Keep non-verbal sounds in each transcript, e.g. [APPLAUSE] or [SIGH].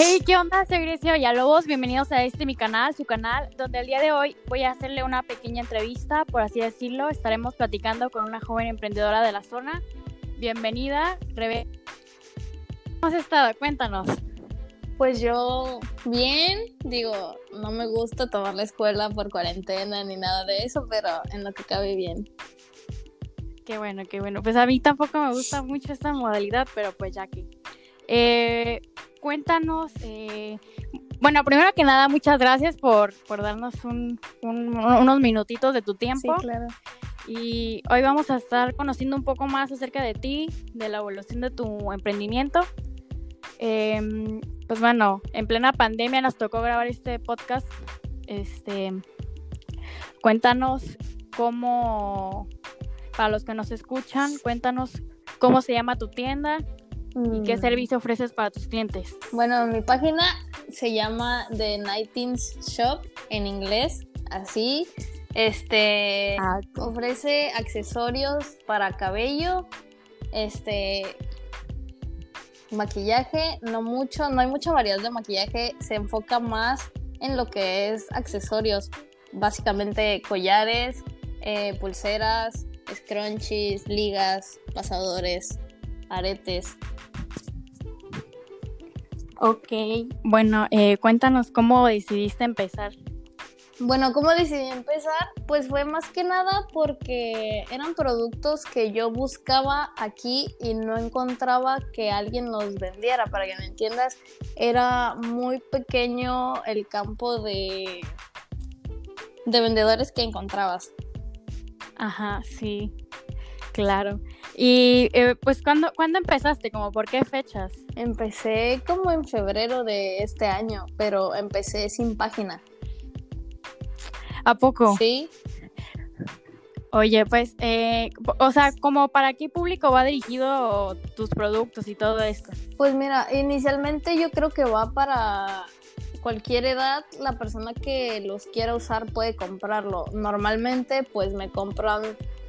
Hey, ¿qué onda? Soy Grecia Villalobos. Bienvenidos a este mi canal, su canal, donde el día de hoy voy a hacerle una pequeña entrevista, por así decirlo. Estaremos platicando con una joven emprendedora de la zona. Bienvenida, Rebe. ¿Cómo has estado? Cuéntanos. Pues yo bien, digo, no me gusta tomar la escuela por cuarentena ni nada de eso, pero en lo que cabe bien. Qué bueno, qué bueno. Pues a mí tampoco me gusta mucho esta modalidad, pero pues ya que. Eh, cuéntanos, eh, bueno, primero que nada, muchas gracias por, por darnos un, unos minutitos de tu tiempo. Sí, claro. Y hoy vamos a estar conociendo un poco más acerca de ti, de la evolución de tu emprendimiento. Em, pues bueno, en plena pandemia nos tocó grabar este podcast. Este, cuéntanos cómo, para los que nos escuchan, cuéntanos cómo se llama tu tienda y qué mm. servicio ofreces para tus clientes. Bueno, mi página se llama The Nightings Shop en inglés, así. Este ah, ofrece accesorios para cabello, este maquillaje, no mucho, no hay mucha variedad de maquillaje, se enfoca más en lo que es accesorios, básicamente collares, eh, pulseras, scrunchies, ligas, pasadores, aretes. Ok, bueno, eh, cuéntanos cómo decidiste empezar. Bueno, ¿cómo decidí empezar? Pues fue más que nada porque eran productos que yo buscaba aquí y no encontraba que alguien los vendiera. Para que me entiendas, era muy pequeño el campo de, de vendedores que encontrabas. Ajá, sí, claro. Y eh, pues, ¿cuándo, ¿cuándo empezaste? ¿Como por qué fechas? Empecé como en febrero de este año, pero empecé sin página. ¿A poco? Sí. Oye, pues, eh, o sea, como para qué público va dirigido tus productos y todo esto? Pues mira, inicialmente yo creo que va para cualquier edad, la persona que los quiera usar puede comprarlo. Normalmente, pues me compran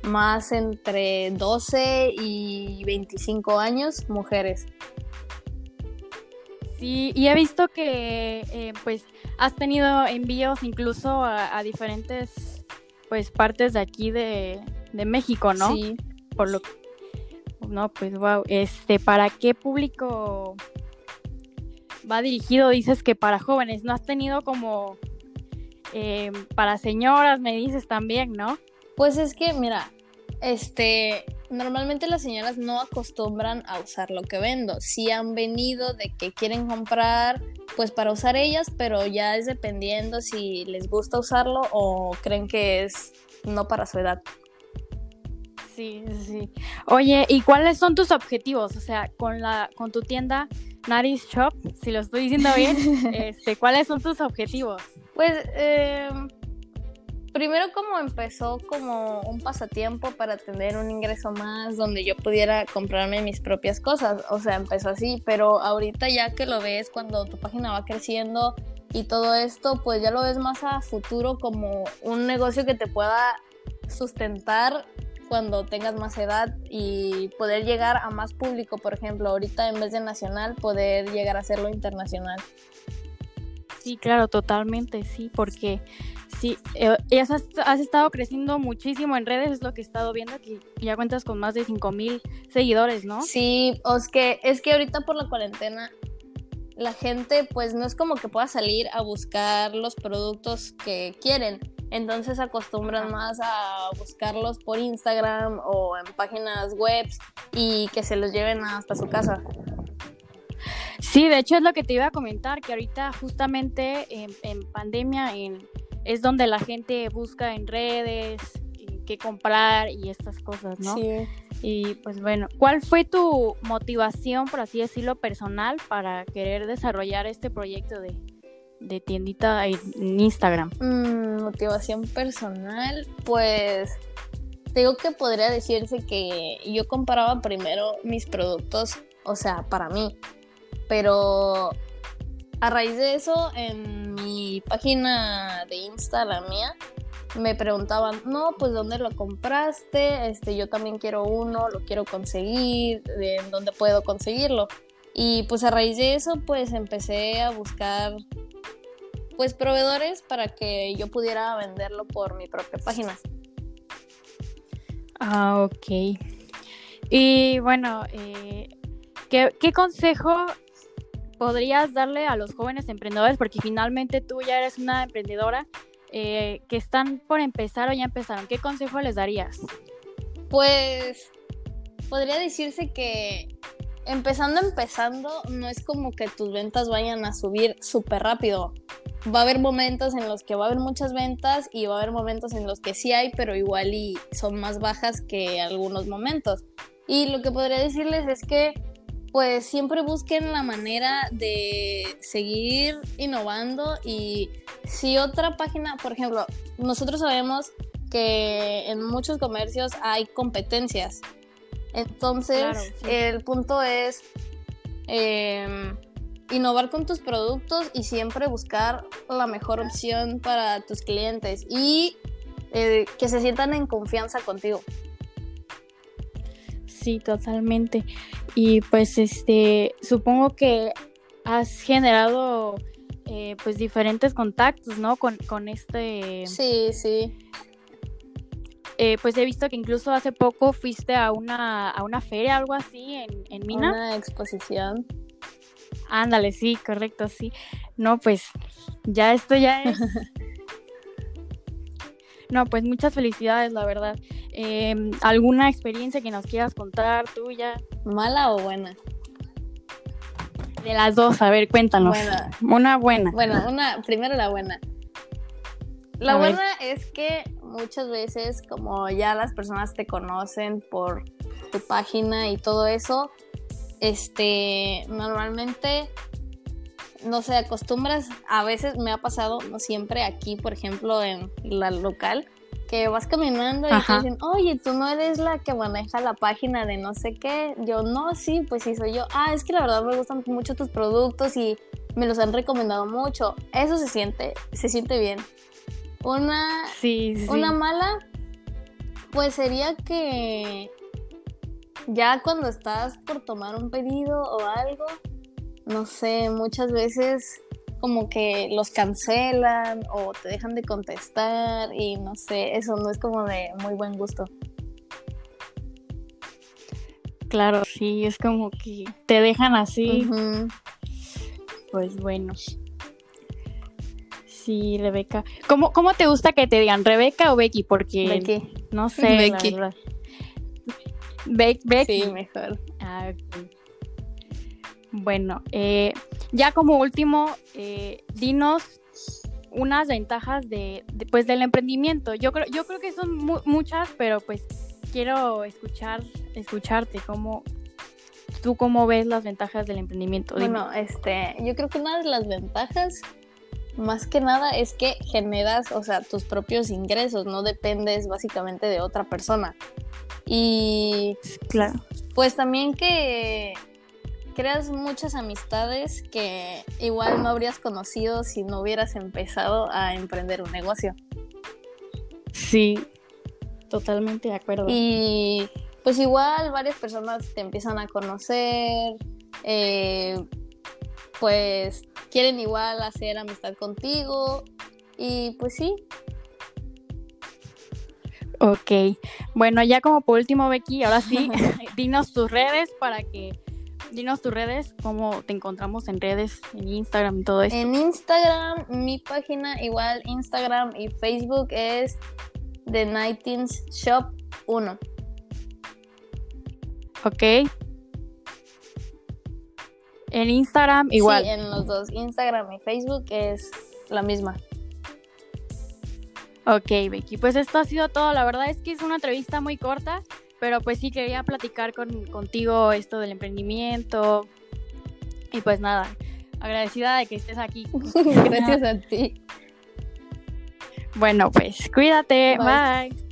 más entre 12 y 25 años mujeres. Sí, y he visto que eh, pues has tenido envíos incluso a, diferentes pues partes de aquí de, México, ¿no? Sí. Por lo no, pues wow, este, ¿para qué público va dirigido? Dices que para jóvenes, ¿no has tenido como eh, para señoras, me dices también, ¿no? Pues es que, mira, este, normalmente las señoras no acostumbran a usar lo que vendo. Sí han venido de que quieren comprar, pues para usar ellas, pero ya es dependiendo si les gusta usarlo o creen que es no para su edad. Sí, sí. Oye, ¿y cuáles son tus objetivos? O sea, con la, con tu tienda Naris Shop, si lo estoy diciendo bien, [LAUGHS] este, ¿cuáles son tus objetivos? Pues eh, primero como empezó como un pasatiempo para tener un ingreso más donde yo pudiera comprarme mis propias cosas, o sea, empezó así, pero ahorita ya que lo ves cuando tu página va creciendo y todo esto, pues ya lo ves más a futuro como un negocio que te pueda sustentar cuando tengas más edad y poder llegar a más público, por ejemplo, ahorita en vez de nacional, poder llegar a hacerlo internacional. Sí, claro, totalmente, sí, porque Sí, eh, has, has, estado creciendo muchísimo en redes, es lo que he estado viendo, que ya cuentas con más de 5 mil seguidores, ¿no? Sí, es que, es que ahorita por la cuarentena la gente pues no es como que pueda salir a buscar los productos que quieren, entonces acostumbran más a buscarlos por Instagram o en páginas web y que se los lleven hasta su casa. Sí, de hecho es lo que te iba a comentar, que ahorita justamente en, en pandemia, en es donde la gente busca en redes qué comprar y estas cosas, ¿no? Sí. Y pues bueno, ¿cuál fue tu motivación, por así decirlo, personal para querer desarrollar este proyecto de, tiendita en Instagram? Mm, motivación personal, pues digo que podría decirse que yo comparaba primero mis productos, o sea, para mí, pero a raíz de eso, en mi página de Insta, la mía, me preguntaban, no, pues ¿dónde lo compraste? Este, yo también quiero uno, lo quiero conseguir, ¿en dónde puedo conseguirlo? Y pues a raíz de eso, pues empecé a buscar pues proveedores para que yo pudiera venderlo por mi propia página. Ah, ok. Y bueno, eh, ¿qué, ¿qué consejo podrías darle a los jóvenes emprendedores? Porque finalmente tú ya eres una emprendedora eh, que están por empezar o ya empezaron. ¿Qué consejo les darías? Pues podría decirse que empezando, empezando, no es como que tus ventas vayan a subir súper rápido. Va a haber momentos en los que va a haber muchas ventas y va a haber momentos en los que sí hay, pero igual y son más bajas que algunos momentos. Y lo que podría decirles es que pues siempre busquen la manera de seguir innovando y si otra página, por ejemplo, nosotros sabemos que en muchos comercios hay competencias. Entonces, el punto es em, innovar con tus productos y siempre buscar la mejor opción para tus clientes y eh, que se sientan en confianza contigo. Sí, totalmente. Y pues este, supongo que has generado eh, pues diferentes contactos, ¿no? Con, con este... Sí, sí. Eh, pues he visto que incluso hace poco fuiste a una, a una feria, algo así, en, en Mina. Una exposición. Ándale, sí, correcto, sí. No, pues ya esto ya es... [LAUGHS] no, pues muchas felicidades, la verdad. Em, ¿Alguna experiencia que nos quieras contar tuya? ¿Mala o buena? De las dos, a ver, cuéntanos. Buena. Una buena. Bueno, una, primero la buena. La buena es que muchas veces, como ya las personas te conocen por tu página y todo eso, este, normalmente, no sé, acostumbras, a veces me ha pasado, no siempre, aquí, por ejemplo, en la local, que vas caminando y te dicen, oye, tú no eres la que maneja la página de no sé qué. Yo, no, sí, pues sí soy yo. Ah, es que la verdad me gustan mucho tus productos y me los han recomendado mucho. Eso se siente, se siente bien. Una, una mala, pues sería que ya cuando estás por tomar un pedido o algo, no sé, muchas veces como que los cancelan o te dejan de contestar y no sé, eso no es como de muy buen gusto. Claro, sí, es como que te dejan así. Pues bueno. Sí, Rebeca. ¿Cómo, ¿Cómo te gusta que te digan Rebeca o Becky? Porque Becky. no sé, Becky. Becky. Sí, mejor. Ah, bueno, eh, ya como último, eh, dinos unas ventajas de, pues del emprendimiento. Yo creo, yo creo que son muchas, pero pues quiero escuchar, escucharte cómo tú cómo ves las ventajas del emprendimiento. Bueno, este, yo creo que una de las ventajas más que nada es que generas, o sea, tus propios ingresos, no dependes básicamente de otra persona. Y claro, pues también que creas muchas amistades que igual no habrías conocido si no hubieras empezado a emprender un negocio. Sí, totalmente de acuerdo. Y pues igual varias personas te empiezan a conocer, eh, pues quieren igual hacer amistad contigo y pues sí. Ok, bueno, ya como por último, Becky, ahora sí, [LAUGHS] [LAUGHS] dinos tus redes para que dinos tus redes, cómo te encontramos en redes, en Instagram y todo eso. En Instagram, mi página, igual Instagram y Facebook es The Nightings Shop 1. Ok. En Instagram igual. Sí, en los dos, Instagram y Facebook es la misma. Ok, Becky, pues esto ha sido todo. La verdad es que es una entrevista muy corta. Pero pues sí, quería platicar con, contigo esto del emprendimiento. Y pues nada, agradecida de que estés aquí. [LAUGHS] Gracias a ti. Bueno, pues cuídate. Bye.